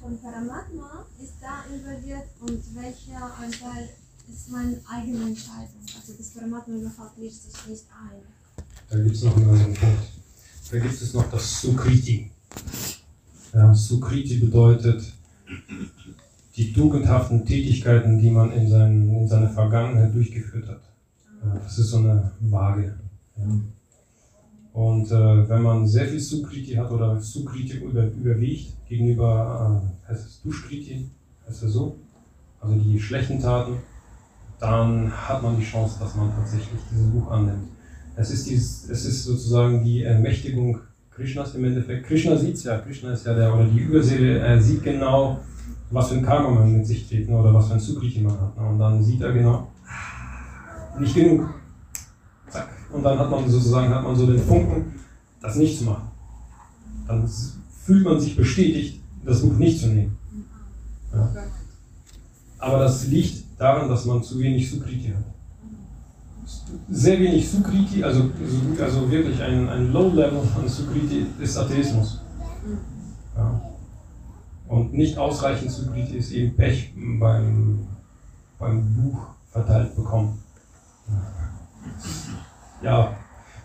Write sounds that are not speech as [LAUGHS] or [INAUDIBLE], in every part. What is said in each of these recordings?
von Paramatma ist da involviert und welcher Anteil ist meine eigene Entscheidung? Also das Paramatma überhaupt mischt sich nicht ein. Da gibt es noch einen anderen Punkt. Da gibt es noch das Sukriti. Ja, Sukriti bedeutet die tugendhaften Tätigkeiten, die man in, seinen, in seiner Vergangenheit durchgeführt hat. Das ist so eine Waage. Ja. Und äh, wenn man sehr viel Sukriti hat oder Sukriti über, überwiegt gegenüber, äh, heißt es Duschkriti, heißt es so, also die schlechten Taten, dann hat man die Chance, dass man tatsächlich dieses Buch annimmt. Es ist, dieses, es ist sozusagen die Ermächtigung Krishnas im Endeffekt. Krishna sieht es ja, Krishna ist ja der, oder die Überseele, er sieht genau, was für ein Karma man mit sich trägt, ne, oder was für ein Sukriti man hat. Ne, und dann sieht er genau, nicht genug. Und dann hat man sozusagen hat man so den Funken, das nicht zu machen. Dann fühlt man sich bestätigt, das Buch nicht zu nehmen. Ja. Aber das liegt daran, dass man zu wenig Sukriti hat. Sehr wenig Sukriti, also, also wirklich ein, ein Low-Level an Sukriti ist Atheismus. Ja. Und nicht ausreichend Sukriti ist eben Pech beim, beim Buch verteilt bekommen. Ja,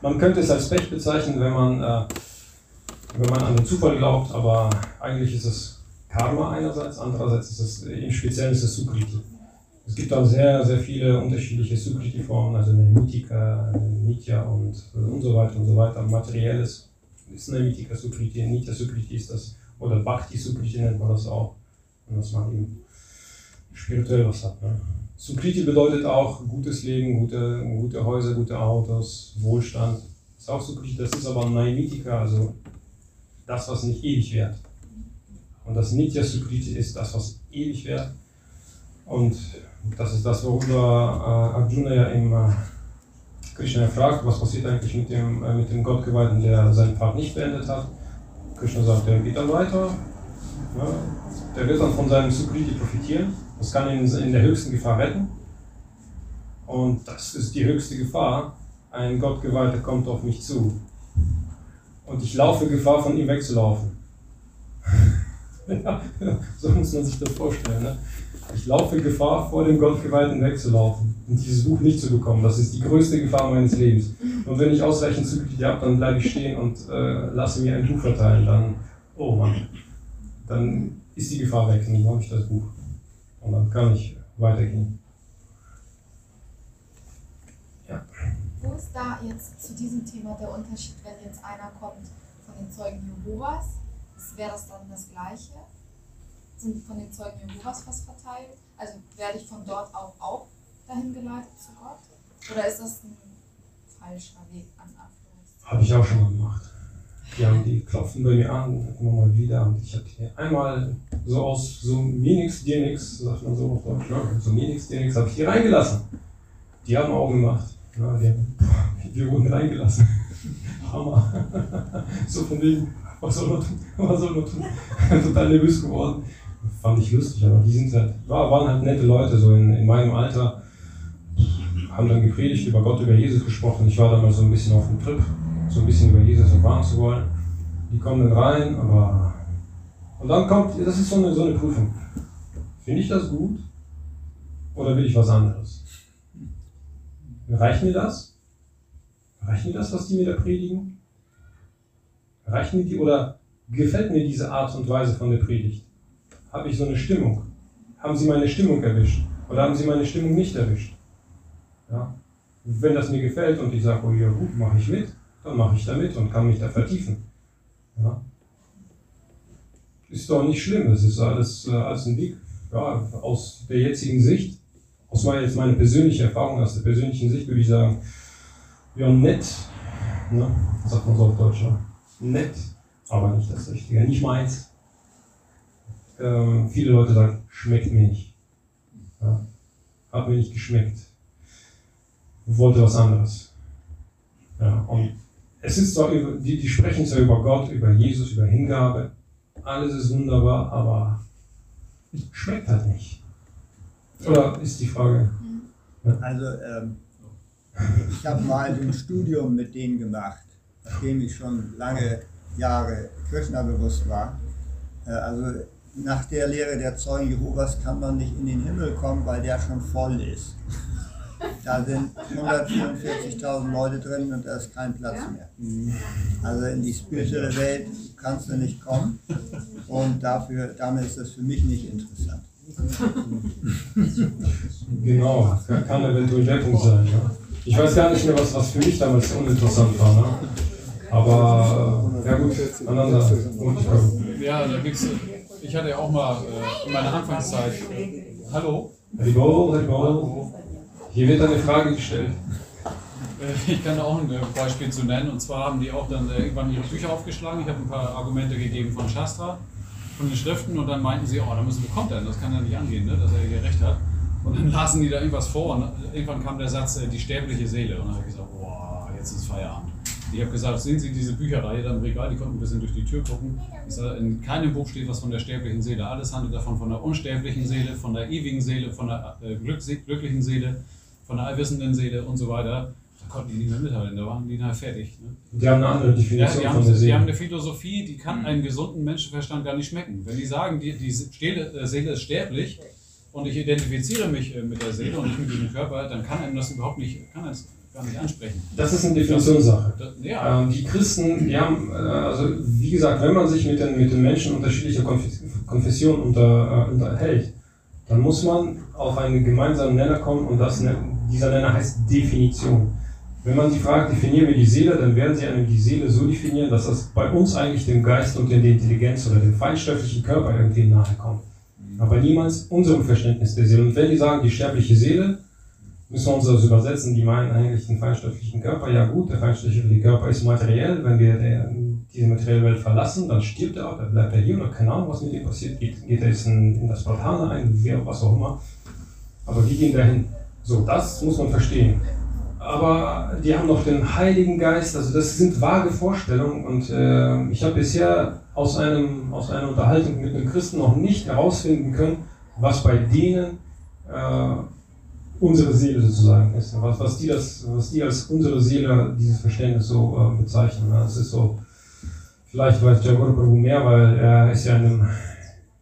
man könnte es als Pech bezeichnen, wenn man, äh, wenn man an den Zufall glaubt, aber eigentlich ist es Karma einerseits, andererseits ist es, im Speziellen ist es Sukriti. Es gibt auch sehr, sehr viele unterschiedliche Sukriti-Formen, also eine Mitika, Nitya und, und so weiter und so weiter. Materielles ist eine Mitika Sukriti, Nitya Sukriti ist das, oder Bhakti Sukriti nennt man das auch, und dass man eben spirituell was hat. Ne? Sukriti bedeutet auch gutes Leben, gute, gute Häuser, gute Autos, Wohlstand. Das ist auch Sukriti, das ist aber Naimitika, also das, was nicht ewig währt. Und das Nitya Sukriti ist das, was ewig währt. Und das ist das, worüber äh, Arjuna ja im äh, Krishna fragt, was passiert eigentlich mit dem, äh, mit dem Gottgeweihten, der seinen Pfad nicht beendet hat. Krishna sagt, der geht dann weiter, ja, der wird dann von seinem Sukriti profitieren, das kann ihn in der höchsten Gefahr retten. Und das ist die höchste Gefahr. Ein Gottgeweihter kommt auf mich zu. Und ich laufe Gefahr, von ihm wegzulaufen. [LAUGHS] so muss man sich das vorstellen. Ne? Ich laufe Gefahr, vor dem Gottgeweihten wegzulaufen und dieses Buch nicht zu bekommen. Das ist die größte Gefahr meines Lebens. Und wenn ich ausreichend Zugriff habe, dann bleibe ich stehen und äh, lasse mir ein Buch verteilen. Dann, oh Mann, dann ist die Gefahr weg dann habe ich das Buch. Und dann kann ich weitergehen. Ja. Wo ist da jetzt zu diesem Thema der Unterschied, wenn jetzt einer kommt von den Zeugen Jehovas? Wäre das dann das Gleiche? sind von den Zeugen Jehovas was verteilt? Also werde ich von dort auch, auch dahin geleitet zu Gott? Oder ist das ein falscher Weg an Abschluss? Habe ich auch schon mal gemacht. Die, haben, die klopfen bei mir an, immer mal wieder. Und ich hier einmal so aus so mir nix, dir nix, sagt man so auf Deutsch, ja, so mir nix, dir nix, habe ich die reingelassen. Die haben Augen gemacht. Ja, die, wir wurden reingelassen. [LAUGHS] Hammer. [LAUGHS] so von wegen, was soll man tun? [LAUGHS] Was soll man tun? Total nervös geworden fand ich lustig, aber die sind halt, waren halt nette Leute, so in, in meinem Alter, haben dann gepredigt über Gott, über Jesus gesprochen. Ich war damals so ein bisschen auf dem Trip, so ein bisschen über Jesus erfahren zu wollen. Die kommen dann rein, aber. Und dann kommt, das ist so eine, so eine Prüfung. Finde ich das gut? Oder will ich was anderes? Reicht mir das? Reicht mir das, was die mir da predigen? Reicht mir die oder gefällt mir diese Art und Weise von der Predigt? habe ich so eine Stimmung? Haben Sie meine Stimmung erwischt? Oder haben Sie meine Stimmung nicht erwischt? Ja? Wenn das mir gefällt und ich sage, oh ja gut, mache ich mit, dann mache ich da mit und kann mich da vertiefen. Ja? Ist doch nicht schlimm, das ist alles, äh, alles ein Weg. Ja, aus der jetzigen Sicht, aus meiner, jetzt meine persönliche Erfahrung, aus der persönlichen Sicht würde ich sagen, ja, nett, ne? sagt man so auf Deutsch, ne? nett, aber nicht das Richtige, nicht meins ähm, viele Leute sagen, schmeckt mir nicht. Ja, hat mir nicht geschmeckt. Wollte was anderes. Ja, und es ist zwar über, die, die sprechen zwar über Gott, über Jesus, über Hingabe, alles ist wunderbar, aber schmeckt halt nicht. Oder ist die Frage? Ja? Also, ähm, ich habe mal ein Studium mit denen gemacht, nachdem ich schon lange Jahre Krishna bewusst war. Äh, also nach der Lehre der Zeugen Jehovas kann man nicht in den Himmel kommen, weil der schon voll ist. Da sind 144.000 Leute drin und da ist kein Platz mehr. Also in die spirituelle Welt kannst du nicht kommen und dafür, damit ist das für mich nicht interessant. Genau, kann, kann eventuell der Punkt sein. Ja. Ich weiß gar nicht mehr, was, was für mich damals uninteressant war. Ne? Aber äh, ja gut, aneinander. Ja, da gibt's, ich hatte ja auch mal äh, in meiner Anfangszeit. Äh, hallo? Hallo, hallo. Hier wird eine Frage gestellt. Äh, ich kann auch ein äh, Beispiel zu nennen. Und zwar haben die auch dann äh, irgendwann ihre Bücher aufgeschlagen. Ich habe ein paar Argumente gegeben von Shastra, von den Schriften. Und dann meinten sie, oh, da müssen wir kommt denn? Das kann ja nicht angehen, ne? dass er hier recht hat. Und dann [LAUGHS] lasen die da irgendwas vor. Und irgendwann kam der Satz, die sterbliche Seele. Und dann habe ich gesagt, boah, jetzt ist Feierabend. Ich habe gesagt, sehen Sie diese Bücherreihe da im Regal, die konnten ein bisschen durch die Tür gucken. In keinem Buch steht was von der sterblichen Seele. Alles handelt davon von der unsterblichen Seele, von der ewigen Seele, von der äh, glücklichen Seele, von der allwissenden Seele und so weiter. Da konnten die nicht mehr mithalten, da waren die nachher fertig. Ne? Die haben eine andere Definition ja, von der Seele. Die haben eine Philosophie, die kann einem gesunden Menschenverstand gar nicht schmecken. Wenn die sagen, die, die äh, Seele ist sterblich und ich identifiziere mich äh, mit der Seele und nicht mit diesem Körper, dann kann einem das überhaupt nicht, kann das gar nicht ansprechen. Das ist eine Definitionssache. Ja. Ähm, die Christen, die haben, äh, also wie gesagt, wenn man sich mit den, mit den Menschen unterschiedlicher Konfessionen unter, äh, unterhält, dann muss man auf einen gemeinsamen Nenner kommen und das, dieser Nenner heißt Definition. Wenn man sie fragt, definieren wir die Seele, dann werden sie die Seele so definieren, dass das bei uns eigentlich dem Geist und der Intelligenz oder dem feinstofflichen Körper irgendwie nahe kommt. Aber niemals unserem Verständnis der Seele. Und wenn die sagen, die sterbliche Seele, müssen wir uns das übersetzen, die meinen eigentlich den feinstofflichen Körper. Ja gut, der feinstoffliche Körper ist materiell. Wenn wir den, diese materielle Welt verlassen, dann stirbt er auch, dann bleibt er hier oder keine Ahnung, was mit ihm passiert. Geht, geht er jetzt in, in das Portal ein, wer, was auch immer. Aber wie gehen dahin? So, das muss man verstehen. Aber die haben noch den Heiligen Geist, also das sind vage Vorstellungen und äh, ich habe bisher aus, einem, aus einer Unterhaltung mit einem Christen noch nicht herausfinden können, was bei denen äh, unsere Seele sozusagen ist. Was, was, die das, was die als unsere Seele dieses Verständnis so äh, bezeichnen. Das ist so, vielleicht weiß Jagor Prabhu mehr, weil er ist ja in einem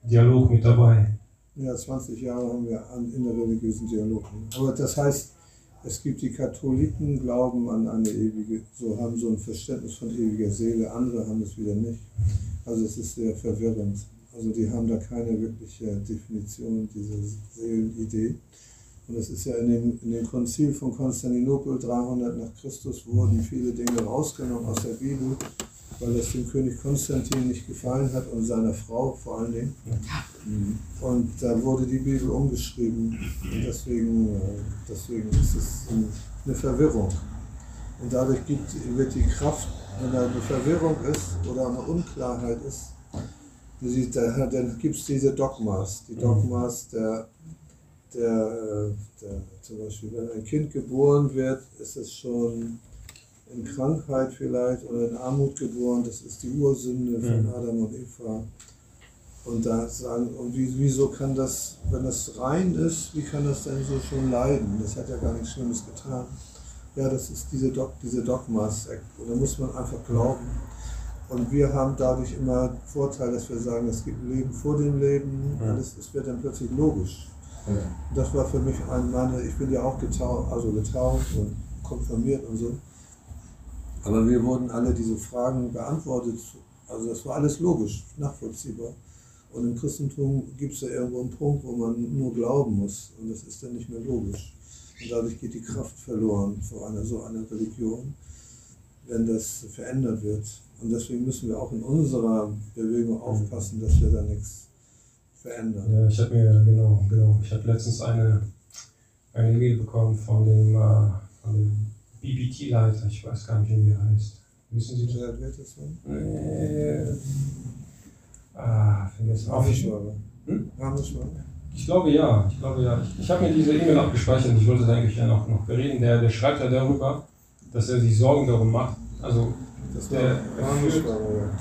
Dialog mit dabei. Ja, 20 Jahre haben wir an innerreligiösen Dialog. Aber das heißt, es gibt die Katholiken, glauben an eine ewige, so haben so ein Verständnis von ewiger Seele, andere haben es wieder nicht. Also es ist sehr verwirrend. Also die haben da keine wirkliche Definition dieser Seelenidee. Und es ist ja in dem, in dem Konzil von Konstantinopel 300 nach Christus wurden viele Dinge rausgenommen aus der Bibel, weil das dem König Konstantin nicht gefallen hat und seiner Frau vor allen Dingen. Und da wurde die Bibel umgeschrieben. Und deswegen, äh, deswegen ist es eine Verwirrung. Und dadurch gibt, wird die Kraft, wenn da eine Verwirrung ist oder eine Unklarheit ist, dann gibt es diese Dogmas. Die Dogmas der der, äh, der, zum Beispiel, wenn ein Kind geboren wird, ist es schon in Krankheit vielleicht oder in Armut geboren, das ist die Ursünde von mhm. Adam und Eva. Und da sagen, und wieso kann das, wenn das rein ist, wie kann das denn so schon leiden? Das hat ja gar nichts Schlimmes getan. Ja, das ist diese, Dog, diese Dogmas. Und da muss man einfach glauben. Und wir haben dadurch immer Vorteil, dass wir sagen, es gibt ein Leben vor dem Leben. Ja. Und es, es wird dann plötzlich logisch. Das war für mich ein, meine, ich bin ja auch getauft, also getauft und konfirmiert und so. Aber wir wurden alle diese Fragen beantwortet. Also das war alles logisch, nachvollziehbar. Und im Christentum gibt es ja irgendwo einen Punkt, wo man nur glauben muss. Und das ist dann nicht mehr logisch. Und dadurch geht die Kraft verloren vor einer so einer Religion, wenn das verändert wird. Und deswegen müssen wir auch in unserer Bewegung aufpassen, dass wir da nichts verändern. Ja, ich habe mir, genau, genau. Ich habe letztens eine eine E-Mail bekommen von dem, äh, dem BBT-Leiter, ich weiß gar nicht, wie er heißt. Wissen Sie das? Wer das sein? Äh, ah, vergessen. Rameswager. Hm? Rameswager. Ich glaube ja, ich glaube ja. Ich, ich habe mir diese E-Mail abgespeichert und ich wollte es eigentlich ja noch, noch bereden. Der, der schreibt ja darüber, dass er sich Sorgen darum macht. Also der, er, führt,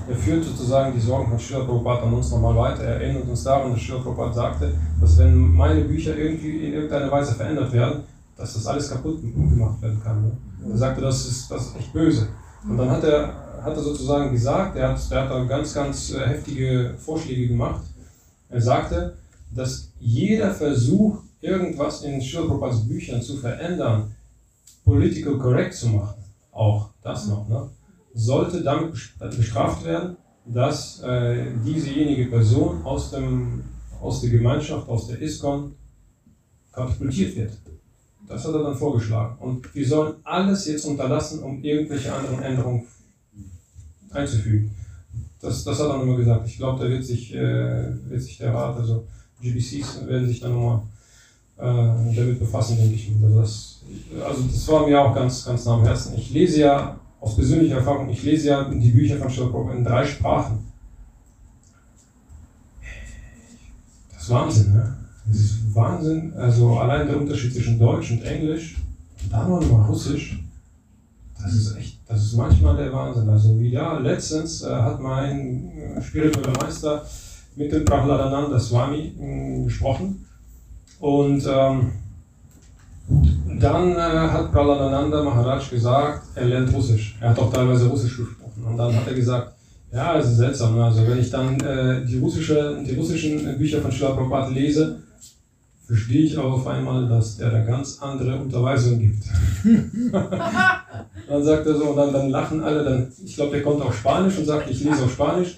er führt sozusagen die Sorgen von Schiller Prabhupada an uns nochmal weiter. Er erinnert uns daran, dass Schiller Prabhupada sagte, dass wenn meine Bücher irgendwie in irgendeiner Weise verändert werden, dass das alles kaputt gemacht werden kann. Ne? Er sagte, das ist, das ist echt böse. Und dann hat er, hat er sozusagen gesagt, er hat, er hat da ganz, ganz äh, heftige Vorschläge gemacht, Er sagte, dass jeder Versuch, irgendwas in Schilpropas Büchern zu verändern, political correct zu machen, auch das noch, ne, sollte damit bestraft werden, dass äh, diesejenige Person aus, dem, aus der Gemeinschaft, aus der ISKCON katapultiert wird. Das hat er dann vorgeschlagen. Und wir sollen alles jetzt unterlassen, um irgendwelche anderen Änderungen einzufügen. Das, das hat er nochmal gesagt. Ich glaube, da wird sich, äh, wird sich der Rat, also GBCs werden sich dann nochmal äh, damit befassen, denke ich. Also das, also das war mir auch ganz, ganz nah am Herzen. Ich lese ja aus persönlicher Erfahrung, ich lese ja die Bücher von Sherlock in drei Sprachen. Das ist Wahnsinn, ne? Das ist Wahnsinn. Also allein der Unterschied zwischen Deutsch und Englisch, dann noch mal Russisch, das ist echt, das ist manchmal der Wahnsinn. Also wie ja, letztens äh, hat mein äh, spiritueller Meister mit dem Prahladananda Swami äh, gesprochen und ähm, dann äh, hat Prahladananda Maharaj gesagt, er lernt Russisch. Er hat auch teilweise Russisch gesprochen. Und dann hat er gesagt, ja, es ist seltsam. Ne? Also wenn ich dann äh, die, russische, die russischen Bücher von Srila Prabhupada lese, verstehe ich auf einmal, dass der da ganz andere Unterweisungen gibt. [LAUGHS] dann sagt er so, und dann, dann lachen alle, dann, ich glaube, der kommt auf Spanisch und sagt, ich lese auf Spanisch.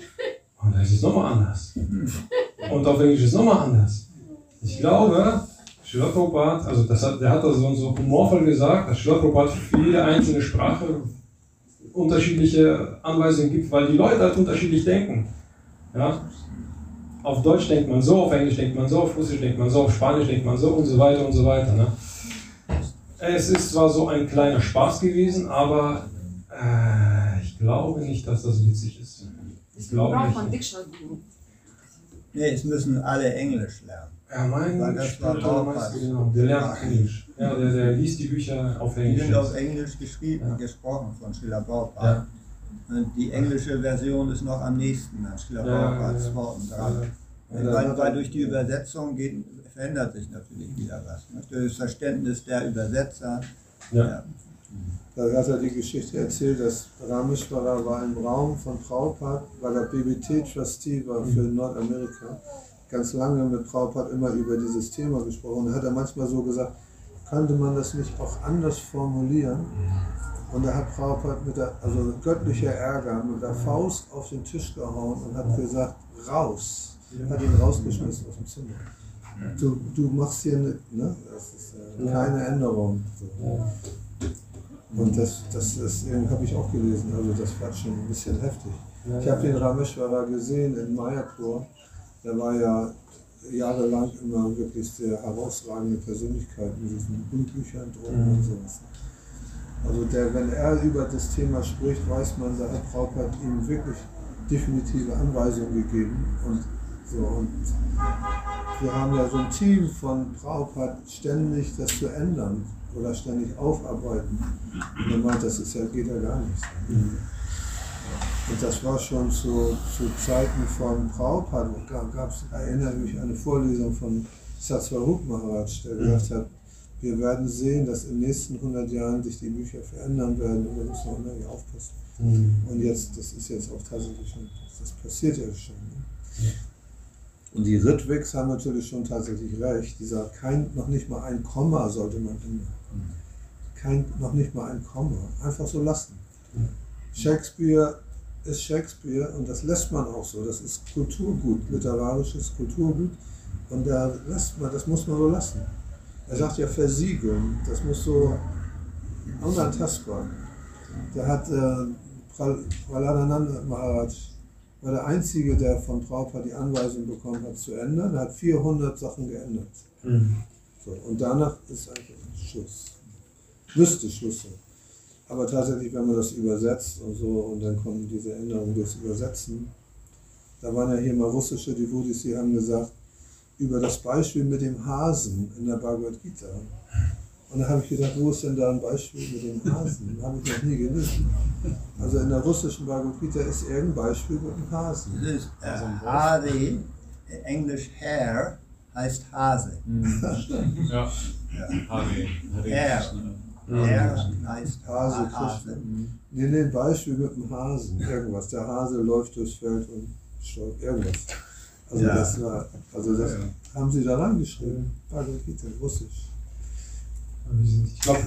Und dann ist es nochmal anders. [LAUGHS] Und auf Englisch ist es nochmal anders. Ich glaube, Schiller also das hat, der hat das so, so humorvoll gesagt, dass Schiller für jede einzelne Sprache unterschiedliche Anweisungen gibt, weil die Leute halt unterschiedlich denken. Ja? Auf Deutsch denkt man so, auf Englisch denkt man so, auf Russisch denkt man so, auf Spanisch denkt man so und so weiter und so weiter. Ne? Es ist zwar so ein kleiner Spaß gewesen, aber äh, ich glaube nicht, dass das witzig ist. Ich glaube nicht. Nee, es müssen alle Englisch lernen. Ja, mein Meister, genau, der lernt Englisch. Ja, der, der liest die Bücher auf Englisch. Die sind auf Englisch geschrieben, ja. gesprochen von Schiller Baupart. Ja. Und die englische Version ist noch am nächsten an Schiller Bauparts ja, Worten dran. Weil, weil, durch die Übersetzung geht, verändert sich natürlich wieder was. Ne? Durch das Verständnis der Übersetzer. Ja. Da hat er die Geschichte erzählt, dass Rameshwara war im Raum von Prabhupada, weil er BBT-Trustee war für mhm. Nordamerika ganz lange mit Prabhupada immer über dieses Thema gesprochen. Da hat er manchmal so gesagt, könnte man das nicht auch anders formulieren? Und da hat Prabhupada mit der, also göttlicher Ärger, mit der Faust auf den Tisch gehauen und hat gesagt, raus. Hat ihn rausgeschmissen aus dem Zimmer. Du, du machst hier ne, ne? das ist äh, keine Änderung. Und das, das, das habe ich auch gelesen, also das war schon ein bisschen heftig. Ich habe den Rameshwara gesehen in Mayapur der war ja jahrelang immer wirklich sehr herausragende Persönlichkeit mit diesen Büchern drum mhm. und sowas. Also der, wenn er über das Thema spricht, weiß man, da hat Prabhupada ihm wirklich definitive Anweisungen gegeben und so. Und wir haben ja so ein Team von Prabhupada ständig das zu ändern oder ständig aufarbeiten. Und er meint, das ist ja, geht ja gar nicht. Mhm. Und das war schon zu, zu Zeiten von Prabhupada. Da gab es, erinnere mich, eine Vorlesung von Satsvarup Maharaj, der gesagt hat, wir werden sehen, dass in den nächsten 100 Jahren sich die Bücher verändern werden und da müssen wir unheimlich aufpassen. Mhm. Und jetzt, das ist jetzt auch tatsächlich schon, das passiert ja schon. Ne? Ja. Und die Ritwigs haben natürlich schon tatsächlich recht. Die sagt, kein, noch nicht mal ein Komma sollte man ändern. Mhm. Kein, noch nicht mal ein Komma. Einfach so lassen. Mhm. Shakespeare ist Shakespeare und das lässt man auch so. Das ist Kulturgut, literarisches Kulturgut. Und da lässt man, das muss man so lassen. Er sagt ja versiegeln, das muss so unantastbar. Der hat äh, Pralananda Maharaj war der Einzige, der von Prabhupada die Anweisung bekommen hat, zu ändern. Er hat 400 Sachen geändert. Mhm. So, und danach ist eigentlich Schluss. Müsste Schluss sein. Aber tatsächlich, wenn man das übersetzt und so, und dann kommen diese Änderungen durchs Übersetzen, da waren ja hier mal russische Devotis, die haben gesagt, über das Beispiel mit dem Hasen in der Bhagavad Gita. Und da habe ich gedacht, wo ist denn da ein Beispiel mit dem Hasen? Das habe ich noch nie gelesen. Also in der russischen Bhagavad Gita ist irgendein Beispiel mit dem Hasen. Das ist äh, Hase, Englisch Hare, heißt Hase. Mhm. [LAUGHS] ja. ja. Hare. Hare. Er heißt Hase. Hase. Nee, nee, ein Beispiel mit dem Hasen. Irgendwas. Der Hase läuft durchs Feld und stolpert irgendwas. Also Ja. das war, also das haben sie da reingeschrieben. Bhagavad Gita, Russisch. Ich glaube,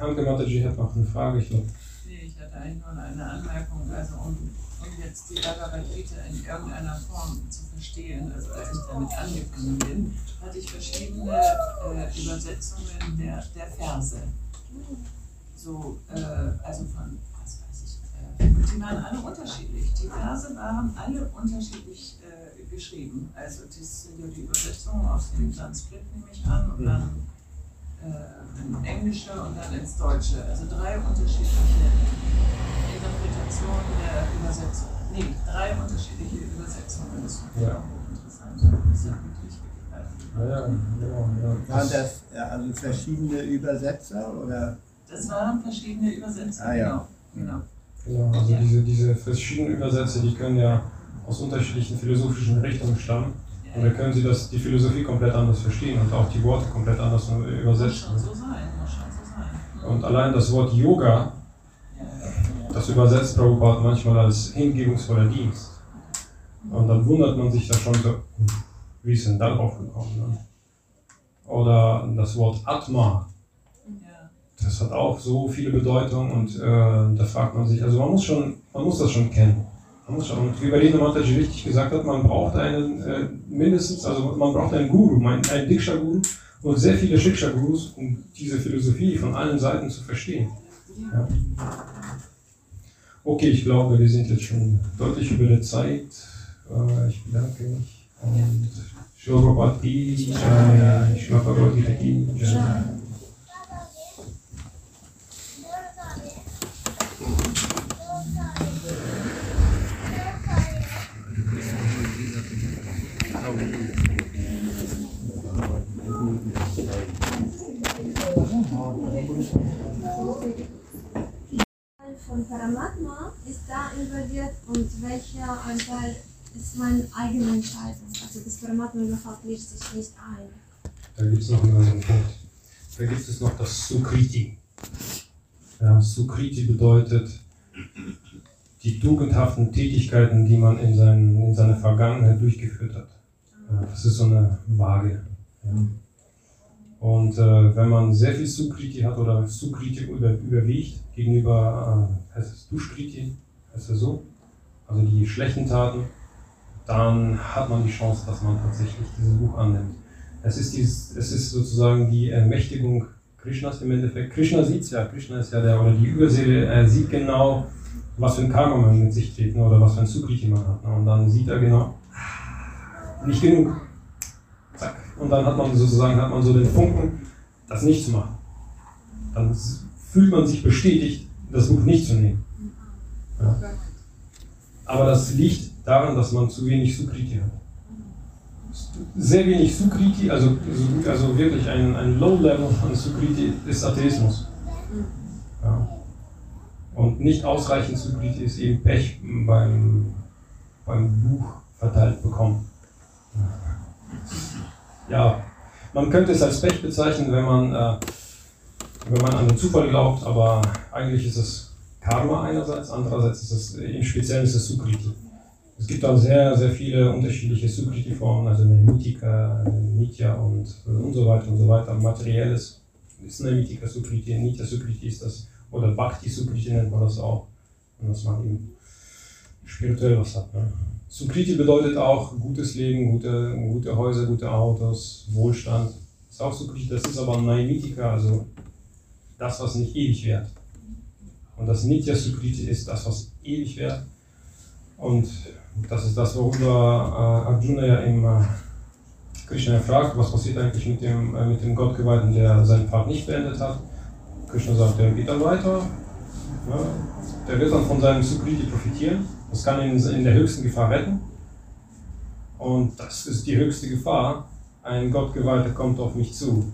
Hanke Mataji hat noch eine Frage. Ich glaube, Nee, ich hatte eigentlich nur eine Anmerkung, also um, um jetzt die Bhagavad Gita in irgendeiner Form zu verstehen, also als ich damit angefangen bin, hatte ich verschiedene äh, Übersetzungen der, der Verse. So, äh, also von, was weiß ich, äh, die waren alle unterschiedlich. Die Verse waren alle unterschiedlich äh, geschrieben. Also das sind ja die Übersetzungen aus dem Sanskrit, nehme ich an, und dann äh, in Englische und dann ins Deutsche. Also drei unterschiedliche Interpretationen der Übersetzung. Nee, drei unterschiedliche Übersetzungen. Das ich Ja. auch interessant. Ja ja, ja, genau. Ja. Waren das also verschiedene Übersetzer oder? Das waren verschiedene Übersetzer, Ah, ja. genau. genau. Genau, also diese, diese verschiedenen Übersätze, die können ja aus unterschiedlichen philosophischen Richtungen stammen. Und da können Sie das, die Philosophie komplett anders verstehen und auch die Worte komplett anders Muss übersetzen. schon so sein, muss schon so sein. Und allein das Wort Yoga, das übersetzt Prabhupada manchmal als hingebungsvoller Dienst. Und dann wundert man sich da schon so, wie ist denn darauf gekommen? Ne? Oder das Wort Atma, Ja. das hat auch so viele Bedeutungen und äh, da fragt man sich, also man muss schon, man muss das schon kennen. Man muss schon, und wie Berliner Mataji richtig gesagt hat, man braucht einen äh, mindestens, also man braucht einen Guru, einen, einen Diksha-Guru und sehr viele Shiksha-Gurus, um diese Philosophie von allen Seiten zu verstehen. Ja. Okay, ich glaube, wir sind jetzt schon deutlich über der Zeit. Äh, ich bedanke mich Jai, Shmapagoti Taki, Jai. von Paramatma ist da involviert und welcher Anteil ist meine eigene Entscheidung. Also das Paramatma überhaupt mischt sich nicht ein. Da gibt es noch einen anderen Punkt. Da gibt es noch das Sukriti. Ja, Sukriti bedeutet die tugendhaften Tätigkeiten, die man in, seinen, in seiner Vergangenheit durchgeführt hat. Ja, das ist so eine Waage. Ja. Und äh, wenn man sehr viel Sukriti hat oder Sukriti über, überwiegt gegenüber, äh, heißt es Dushkriti, heißt es so, also die schlechten Taten, dann hat man die Chance, dass man tatsächlich dieses Buch annimmt. Es ist, dieses, es ist sozusagen die Ermächtigung Krishnas im Endeffekt. Krishna sieht es ja, Krishna ist ja der, oder die Überseele, er sieht genau, was für ein Karma man mit sich trägt ne, oder was für ein Sukriti man hat. Ne, und dann sieht er genau, nicht genug. Zack. Und dann hat man sozusagen hat man so den Funken, das nicht zu machen. Dann fühlt man sich bestätigt, das Buch nicht zu nehmen. Ja. Aber das liegt daran, dass man zu wenig Sukriti hat sehr wenig Sukriti, also, also wirklich ein, ein Low-Level an Sukriti ist Atheismus. Ja. Und nicht ausreichend Sukriti ist eben Pech beim, beim Buch verteilt bekommen. Ja, man könnte es als Pech bezeichnen, wenn man, äh, wenn man an den Zufall glaubt, aber eigentlich ist es Karma einerseits, andererseits ist es, im Speziellen ist es Sukriti. Es gibt auch sehr, sehr viele unterschiedliche Sukriti-Formen, also eine Mitika, Nitya und, und so weiter und so weiter. Materielles ist eine Mitika Sukriti, Nitya Sukriti ist das, oder Bhakti Sukriti nennt man das auch, und dass man eben spirituell was hat. Ne? Sukriti bedeutet auch gutes Leben, gute, gute Häuser, gute Autos, Wohlstand. Ist auch Sukriti, das ist aber Naimitika, also das, was nicht ewig währt. Und das Nitya Sukriti ist das, was ewig währt. Und das ist das, worüber äh, Arjuna ja im äh, Krishna fragt, was passiert eigentlich mit dem, äh, mit dem Gottgeweihten, der seinen Pfad nicht beendet hat. Krishna sagt, der geht dann weiter, ja, der wird dann von seinem Sukriti profitieren, das kann ihn in der höchsten Gefahr retten. Und das ist die höchste Gefahr. Ein Gottgeweihter kommt auf mich zu.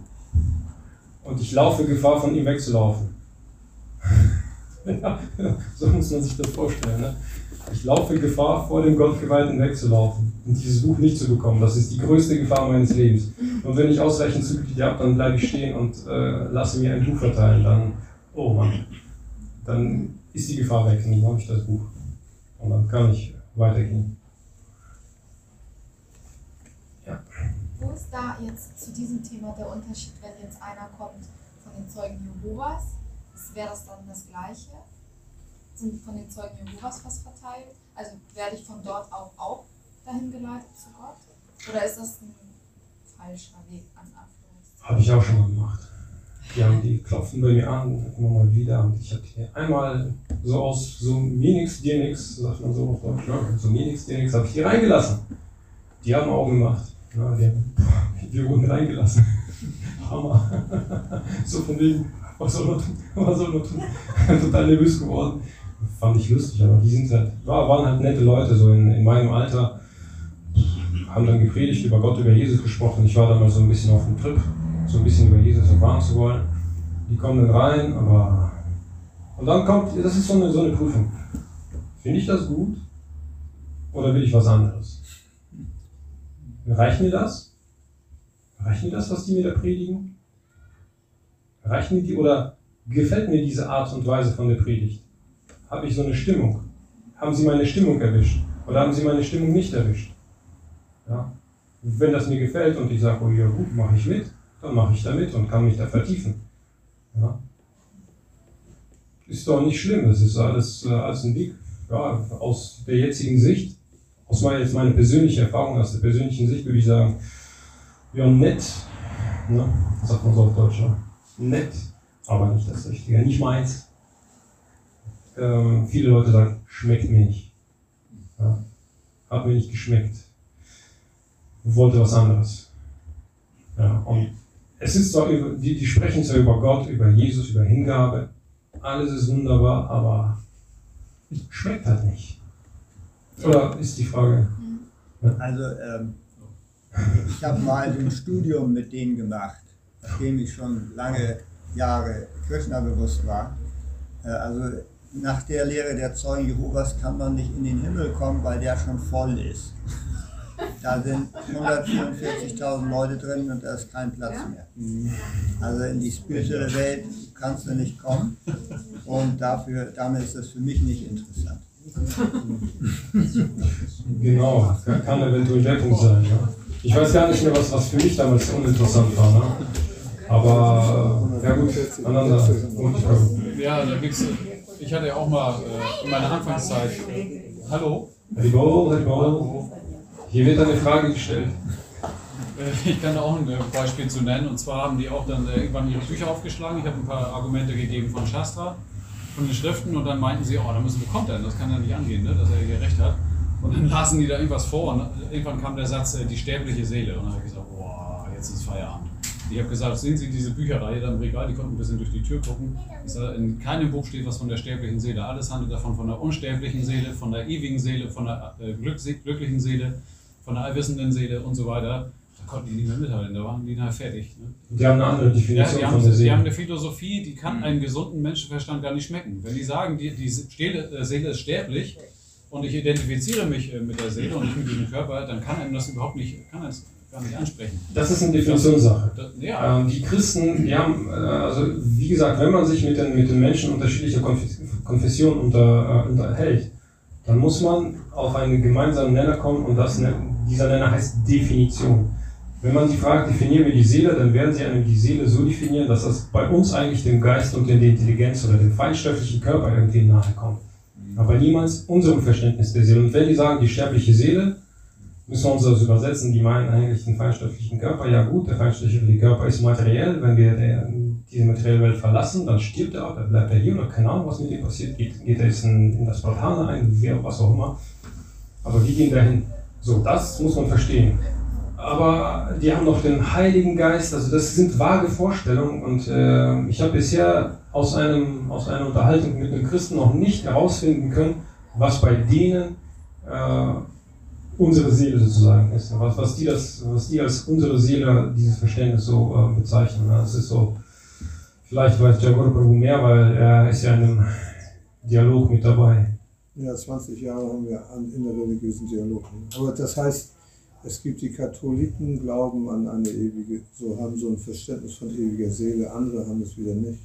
Und ich laufe Gefahr, von ihm wegzulaufen. [LAUGHS] ja, so muss man sich das vorstellen. Ne? Ich laufe Gefahr, vor dem Gottgeweihten wegzulaufen und dieses Buch nicht zu bekommen. Das ist die größte Gefahr meines Lebens. Und wenn ich ausreichend Zugriff habe, dann bleibe ich stehen und äh, lasse mir ein Buch verteilen. Dann, oh Mann, dann ist die Gefahr weg und dann habe ich das Buch. Und dann kann ich weitergehen. ist da jetzt zu diesem Thema der Unterschied, wenn jetzt einer kommt von den Zeugen Jehovas? Wäre das dann das Gleiche? Sind von den Zeugen Jehovas was verteilt? Also werde ich von dort auch, auch dahin geleitet zu Gott? Oder ist das ein falscher Weg an Anführungszeichen? Habe ich auch schon mal gemacht. Die, haben, die klopfen bei mir an, immer mal wieder. Und ich habe hier einmal so aus so mir nix, dir nix, sagt man so auf Deutsch, ne? so mir nix, dir nix, habe ich die reingelassen. Die haben Augen gemacht. Ja, die, [LAUGHS] wir wurden reingelassen. [LAUGHS] Hammer. [LAUGHS] so von wegen, was soll man tun? Was soll man tun? Total nervös geworden. Fand ich lustig, aber die sind halt, waren halt nette Leute, so in, in meinem Alter. Haben dann gepredigt über Gott, über Jesus gesprochen. Ich war dann mal so ein bisschen auf dem Trip, so ein bisschen über Jesus erfahren zu wollen. Die kommen dann rein, aber. Und dann kommt, das ist so eine, so eine Prüfung. Finde ich das gut? Oder will ich was anderes? Reicht mir das? Reicht mir das, was die mir da predigen? Reicht mir die oder gefällt mir diese Art und Weise von der Predigt? Habe ich so eine Stimmung? Haben sie meine Stimmung erwischt? Oder haben sie meine Stimmung nicht erwischt? Ja? Wenn das mir gefällt und ich sage, oh ja gut, mache ich mit, dann mache ich da mit und kann mich da vertiefen. Ja? Ist doch nicht schlimm, das ist alles, äh, alles ein Weg. Ja, aus der jetzigen Sicht, aus meiner, jetzt meine persönliche Erfahrung, aus der persönlichen Sicht würde ich sagen, ja nett, ne? sagt man so auf Deutsch, ne? nett, aber nicht das Richtige, nicht meins. Ähm, viele Leute sagen, schmeckt mir nicht. Ja? Hat mir nicht geschmeckt. Wollte was anderes. Ja, und es ist zwar über, die, die sprechen zwar über Gott, über Jesus, über Hingabe, alles ist wunderbar, aber schmeckt halt nicht. Oder ist die Frage? Also ähm, ich habe mal so ein Studium mit denen gemacht, nachdem ich schon lange Jahre Krishna bewusst war. Äh, also nach der Lehre der Zeugen Jehovas kann man nicht in den Himmel kommen, weil der schon voll ist. [LAUGHS] Da sind 144.000 Leute drin und da ist kein Platz mehr. Also in die spirituelle Welt kannst du nicht kommen und dafür, damit ist das für mich nicht interessant. [LAUGHS] Genau, kann, kann eventuell der Punkt sein. Ja. Ich weiß gar nicht mehr, was, was für mich damals uninteressant war. Ne? Aber äh, ja gut, aneinander. Ja, da gibt's, ich hatte ja auch mal äh, in meiner Anfangszeit. Hallo? Hallo, hallo. Hier wird eine Frage gestellt. Äh, Ich kann da auch ein äh, Beispiel zu nennen. Und zwar haben die auch dann äh, irgendwann ihre Bücher aufgeschlagen. Ich habe ein paar Argumente gegeben von Shastra, von den Schriften. Und dann meinten sie, oh, da müssen wir kommt denn? Das kann ja nicht angehen, ne? dass er hier recht hat. Und dann [LAUGHS] lasen die da irgendwas vor. Und irgendwann kam der Satz, die sterbliche Seele. Und dann habe ich gesagt, boah, jetzt ist Feierabend. Ich habe gesagt, sehen Sie diese Bücherreihe da im Regal, die konnten ein bisschen durch die Tür gucken. Ich sage, in keinem Buch steht was von der sterblichen Seele. Alles handelt davon von der unsterblichen Seele, von der ewigen Seele, von der äh, glücklichen Seele, von der allwissenden Seele und so weiter. Da konnten die nicht mehr mithalten, da waren die nachher fertig. Ne? Die haben eine andere Ja, Definition die, von haben, der die haben Seele. eine Philosophie, die kann einem gesunden Menschenverstand gar nicht schmecken. Wenn die sagen, die, die Seele, äh, Seele ist sterblich und ich identifiziere mich äh, mit der Seele und nicht mit diesem Körper, dann kann einem das überhaupt nicht, kann das gar nicht ansprechen. Das ist eine Definitionssache. Das, ja, Ähm, die Christen, die haben, äh, also wie gesagt, wenn man sich mit den, mit den Menschen unterschiedlicher Konfes Konfessionen unter, äh, unterhält, dann muss man auf einen gemeinsamen Nenner kommen und das, dieser Nenner heißt Definition. Wenn man sie fragt, definieren wir die Seele, dann werden sie einem die Seele so definieren, dass das bei uns eigentlich dem Geist und der Intelligenz oder dem feinstofflichen Körper irgendwie nahe kommt. Aber niemals unserem Verständnis der Seele. Und wenn die sagen, die sterbliche Seele, müssen wir uns das übersetzen, die meinen eigentlich den feinstofflichen Körper. Ja gut, der feinstoffliche Körper ist materiell. Wenn wir der, diese materielle Welt verlassen, dann stirbt er auch, dann bleibt er hier oder keine Ahnung, was mit ihm passiert. Geht, geht er jetzt in, in das Portal ein, wer, was auch immer. Aber wir gehen dahin. So, das muss man verstehen. Aber die haben noch den Heiligen Geist, also das sind vage Vorstellungen und äh, ich habe bisher aus, einem, aus einer Unterhaltung mit einem Christen noch nicht herausfinden können, was bei denen äh, unsere Seele sozusagen ist. Was, was, die das, was die als unsere Seele, dieses Verständnis so äh, bezeichnen. Das ist so, vielleicht weiß Jagor Prabhu mehr, weil er ist ja in einem Dialog mit dabei. Ja, 20 Jahre haben wir an innerreligiösen Dialog. Aber das heißt, es gibt die Katholiken, glauben an eine ewige, so haben so ein Verständnis von ewiger Seele, andere haben es wieder nicht.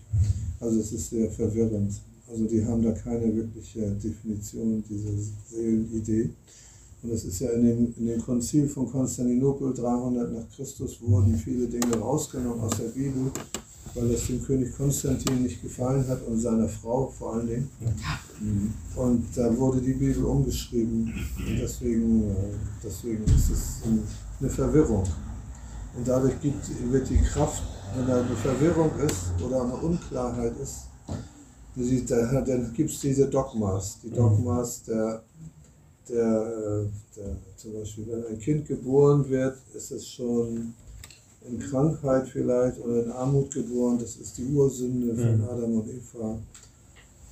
Also es ist sehr verwirrend. Also die haben da keine wirkliche Definition dieser Seelenidee. Und es ist ja in dem, in dem Konzil von Konstantinopel 300 nach Christus wurden viele Dinge rausgenommen aus der Bibel, weil das dem König Konstantin nicht gefallen hat und seiner Frau vor allen Dingen. Und da wurde die Bibel umgeschrieben. Und deswegen, äh, deswegen ist es eine Verwirrung. Und dadurch gibt, wird die Kraft, wenn da eine Verwirrung ist oder eine Unklarheit ist, dann gibt es diese Dogmas. Die Dogmas der, der, äh, der, zum Beispiel, wenn ein Kind geboren wird, ist es schon in Krankheit vielleicht oder in Armut geboren. Das ist die Ursünde von Mhm. Adam und Eva.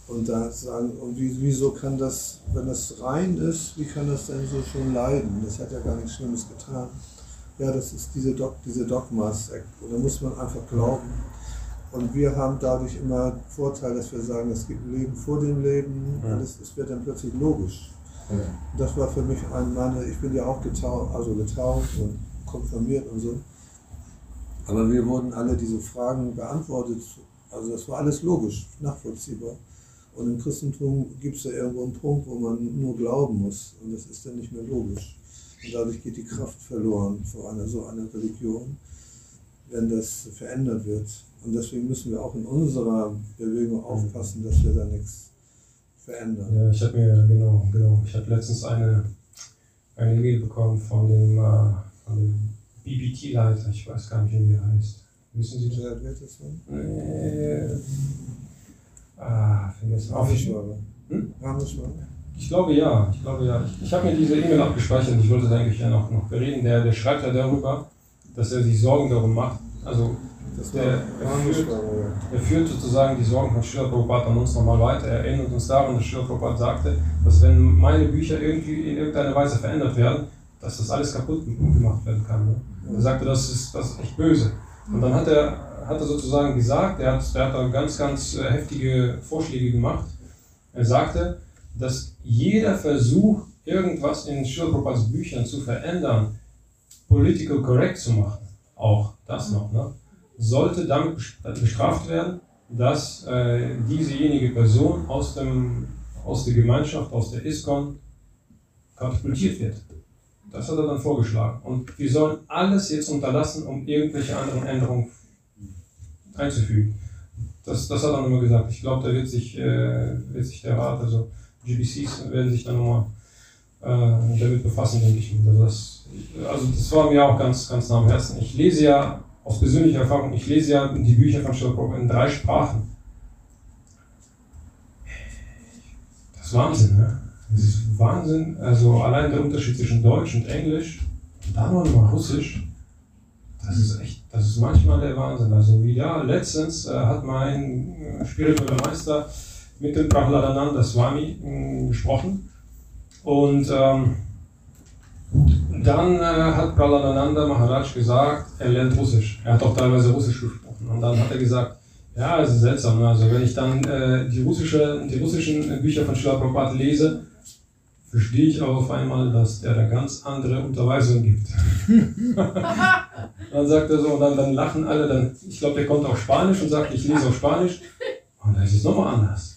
Und da sagen, und wie, wieso kann das, wenn das rein ist, wie kann das denn so schon leiden? Das hat ja gar nichts Schlimmes getan. Ja, das ist diese, Dog, diese Dogmas. Da muss man einfach glauben. Und wir haben dadurch immer Vorteil, dass wir sagen, es gibt ein Leben vor dem Leben. Alles, es wird dann plötzlich logisch. Das war für mich ein meine, ich bin ja auch getauft, also getauft und konfirmiert und so. Aber wir wurden alle diese Fragen beantwortet. Also das war alles logisch, nachvollziehbar. Und im Christentum gibt es ja irgendwo einen Punkt, wo man nur glauben muss. Und das ist dann nicht mehr logisch. Und dadurch geht die Kraft verloren vor einer so einer Religion, wenn das verändert wird. Und deswegen müssen wir auch in unserer Bewegung aufpassen, dass wir da nichts verändern. Ja, ich habe mir, genau, genau. Ich habe letztens eine, eine E-Mail bekommen von dem, äh, von dem BBT-Leiter, ich weiß gar nicht, wie er heißt. Wissen Sie das? Wer das sein? Äh, ah, vergessen. Rameschwager. Hm? Rameschwager. ich glaube ja, ich glaube ja. Ich, ich habe mir diese E-Mail abgespeichert und ich wollte es eigentlich ja noch, noch bereden. Der, der schreibt ja darüber, dass er sich Sorgen darum macht. Also Das Der- war der Rameschwager, ja. Er führt sozusagen die Sorgen von Schiller Prabhupada an uns nochmal weiter. Er erinnert uns daran, dass Schiller Prabhupada sagte, dass wenn meine Bücher irgendwie in irgendeiner Weise verändert werden, dass das alles kaputt gemacht werden kann. Ne? Er sagte, das ist, das ist echt böse. Und dann hat er, hat er sozusagen gesagt, er hat, er hat da ganz, ganz äh, heftige Vorschläge gemacht. Er sagte, dass jeder Versuch, irgendwas in Schiller Büchern zu verändern, political correct zu machen, auch das noch, ne? Sollte damit bes- bestraft werden, dass äh, diesejenige Person aus, dem, aus der Gemeinschaft, aus der ISKCON, katapultiert wird. Das hat er dann vorgeschlagen. Und wir sollen alles jetzt unterlassen, um irgendwelche anderen Änderungen einzufügen. Das, das hat er nochmal gesagt. Ich glaube, da wird sich, äh, wird sich der Rat, also GBCs werden sich dann nochmal äh, damit befassen, denke ich. Also das, also das war mir auch ganz, ganz nah am Herzen. Ich lese ja aus persönlicher Erfahrung, ich lese ja die Bücher von Holmes in drei Sprachen. Das ist Wahnsinn, ne? Das ist Wahnsinn. Also allein der Unterschied zwischen Deutsch und Englisch, und dann noch mal Russisch, das ist echt, das ist manchmal der Wahnsinn. Also wie ja, letztens äh, hat mein äh, spiritueller Meister mit dem Prahladananda Swami mh, gesprochen und ähm, dann äh, hat Prahladananda Maharaj gesagt, er lernt Russisch. Er hat auch teilweise Russisch gesprochen. Und dann hat er gesagt, ja, es ist seltsam. ne? Also wenn ich dann äh, die, russische, die russischen Bücher von Srila Prabhupada lese, verstehe ich auch auf einmal, dass der da ganz andere Unterweisungen gibt. [LAUGHS] dann sagt er so, und dann, dann lachen alle, dann, ich glaube, der kommt auf Spanisch und sagt, ich lese auf Spanisch. Und dann ist es nochmal anders.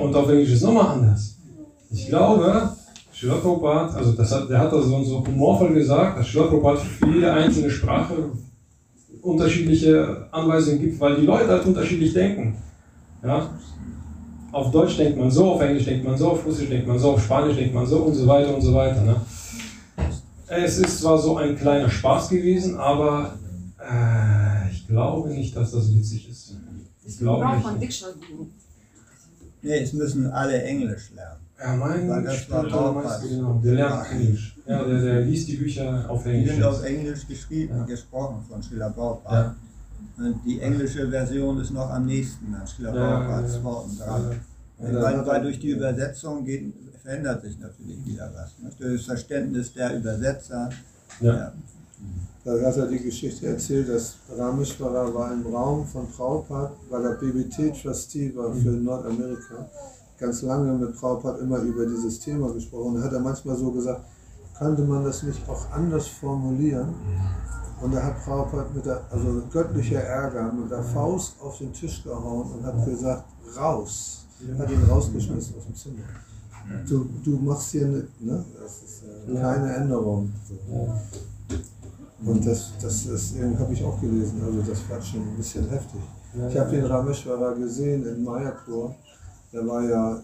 Und auf Englisch ist es nochmal anders. Ich glaube, Prabhupada, also das hat, der hat das so, so humorvoll gesagt, dass Prabhupada für jede einzelne Sprache unterschiedliche Anweisungen gibt, weil die Leute halt unterschiedlich denken. Ja? Auf Deutsch denkt man so, auf Englisch denkt man so, auf Russisch denkt man so, auf Spanisch denkt man so und so weiter und so weiter. Ne? Es ist zwar so ein kleiner Spaß gewesen, aber äh, ich glaube nicht, dass das witzig ist. Ich glaube braucht nicht. Nee, es müssen alle Englisch lernen. Ja, mein Weil das war genau, der lernt Englisch. Ja, der, der liest die Bücher auf Die Englisch. sind auf Englisch geschrieben, Ja. gesprochen von Schiller Prabhupada. Und die englische Version ist noch am nächsten an Schiller Ja, Prabhupads ja, Worten Ja, dran. Ja, weil, dann- weil durch die Übersetzung geht, verändert sich natürlich wieder was. Ne? Durch das Verständnis der Übersetzer. Ja. Da hat er die Geschichte erzählt, dass Rameshwara war im Raum von Prabhupada, weil er BBT-Trustee war für Nordamerika, ganz lange mit Prabhupada immer über dieses Thema gesprochen. Da hat er manchmal so gesagt, könnte man das nicht auch anders formulieren? Und da hat Prabhupada mit der, also göttlicher Ärger, mit der Faust auf den Tisch gehauen und hat gesagt, raus. Hat ihn rausgeschmissen aus dem Zimmer. du, du machst hier ne? Das ist äh, keine Änderung. Und das, das, das habe ich auch gelesen, also das war schon ein bisschen heftig. Ich habe den Rameshwara gesehen in Mayapur. Der war ja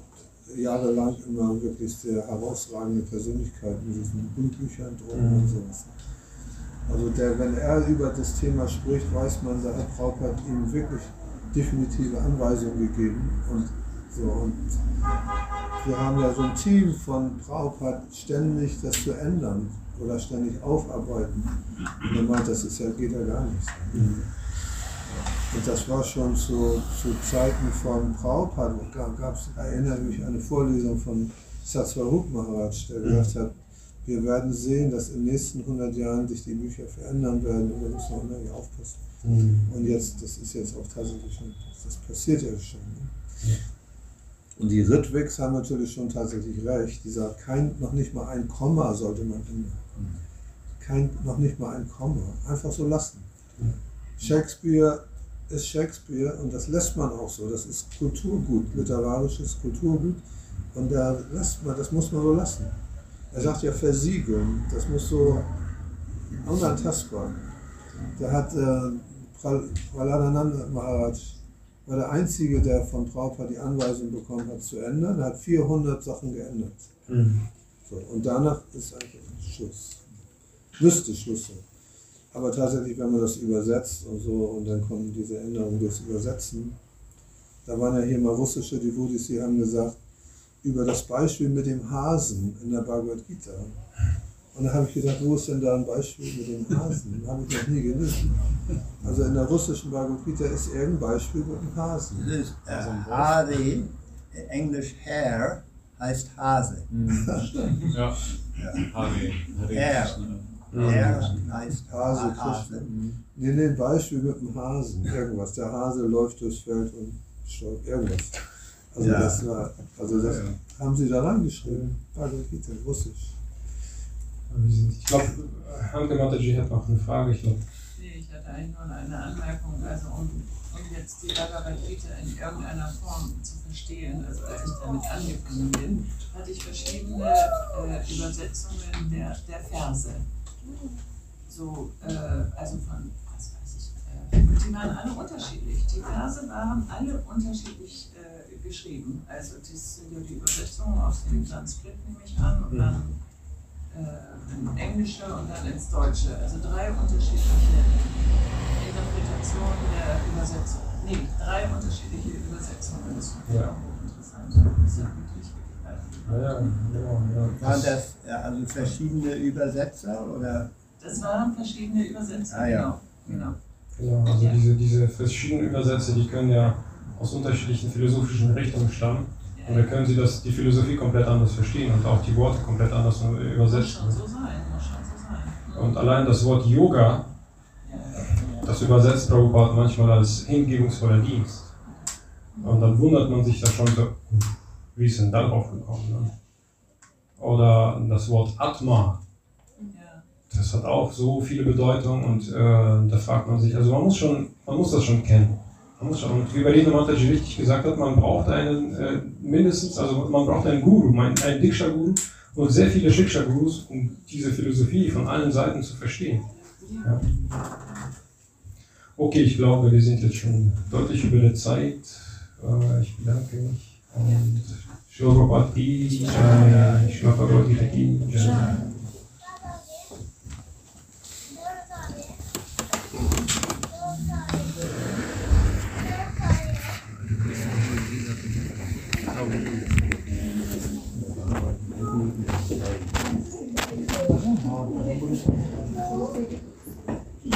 jahrelang immer wirklich sehr herausragende Persönlichkeit mit diesen Büchern drum Mhm. und sowas. Also der, wenn er über das Thema spricht, weiß man, da hat Prabhupada ihm wirklich definitive Anweisungen gegeben. Und so und wir haben ja so ein Team von Prabhupada ständig das zu ändern oder ständig aufarbeiten. Und er meint, das ist ja, geht ja gar nicht. Und das war schon zu, zu Zeiten von Prabhupada. Da gab es, erinnere mich, eine Vorlesung von Satsvarup Maharaj, der gesagt hat, wir werden sehen, dass in den nächsten 100 Jahren sich die Bücher verändern werden und da müssen wir unheimlich aufpassen. Mhm. Und jetzt, das ist jetzt auch tatsächlich schon, das passiert ja schon. Ne? Und die Ritwigs haben natürlich schon tatsächlich recht. Die sagt, kein, noch nicht mal ein Komma sollte man ändern. Kein, noch nicht mal ein Komma. Einfach so lassen. Shakespeare ist Shakespeare und das lässt man auch so. Das ist Kulturgut, literarisches Kulturgut. Und da lässt man, das muss man so lassen. Er sagt ja versiegeln, das muss so unantastbar. Der hat äh, Pral- Praladananda Maharaj war der Einzige, der von Prabhupada die Anweisung bekommen hat, zu ändern. Er hat 400 Sachen geändert. Mhm. So, und danach ist eigentlich Schluss. Müsste Schluss sein. Aber tatsächlich, wenn man das übersetzt und so, und dann kommen diese Änderungen durchs Übersetzen, da waren ja hier mal russische Devotis, die haben gesagt, über das Beispiel mit dem Hasen in der Bhagavad Gita. Und da habe ich gedacht, wo ist denn da ein Beispiel mit dem Hasen? Habe ich noch nie gelesen. Also in der russischen Bhagavad Gita ist irgendein Beispiel mit dem Hasen. Das ist, äh, Hase, Englisch Hare, heißt Hase. [LAUGHS] Ja. Ja. Hare. Hare Ja. Hare heißt Hase, Ha- Krishna. Hase. Nee, nee, ein Beispiel mit dem Hasen. Irgendwas. Der Hase läuft durchs Feld und stolpert. Irgendwas. Also Ja. das war, also das haben sie da reingeschrieben. Bhagavad Russisch. Ich glaube, Hanke Mataji hat noch eine Frage. Ich glaube, Nee, ich hatte eigentlich nur eine Anmerkung, also um, um jetzt die Bhagavad Gita in irgendeiner Form zu verstehen, also als ich damit angefangen bin, hatte ich verschiedene äh, Übersetzungen der, der Verse. So, äh, also von, was weiß ich, äh, die waren alle unterschiedlich. Die Verse waren alle unterschiedlich äh, geschrieben. Also das sind ja die Übersetzungen aus dem Sanskrit, nehme ich an, und dann äh, in Englische und dann ins Deutsche. Also drei unterschiedliche Interpretationen der Übersetzung. Nee, drei unterschiedliche Übersetzungen. Das ich Ja. auch hochinteressant. Ja ja, ja, genau, ja. Waren das ja, also verschiedene Übersetzer oder? Das waren verschiedene Übersetzungen. Ah, ja. Genau. Genau, also diese, diese verschiedenen Übersätze, die können ja aus unterschiedlichen philosophischen Richtungen stammen. Und da können Sie das, die Philosophie komplett anders verstehen und auch die Worte komplett anders muss übersetzen. schon so sein, muss schon so sein. Und allein das Wort Yoga, Ja, ja. das übersetzt Prabhupada manchmal als hingebungsvoller Dienst. Und dann wundert man sich da schon so, wie ist denn darauf gekommen? Ne? Oder das Wort Atma, Ja. das hat auch so viele Bedeutungen und äh, da fragt man sich, also man muss schon, man muss das schon kennen. Man muss schon, und wie Berliner Mataji richtig gesagt hat, man braucht einen äh, mindestens, also man braucht einen Guru, einen, einen Diksha-Guru und sehr viele Shiksha-Gurus, um diese Philosophie von allen Seiten zu verstehen. Ja. Okay, ich glaube, wir sind jetzt schon deutlich über der Zeit. Äh, ich bedanke mich शिवभगवती जय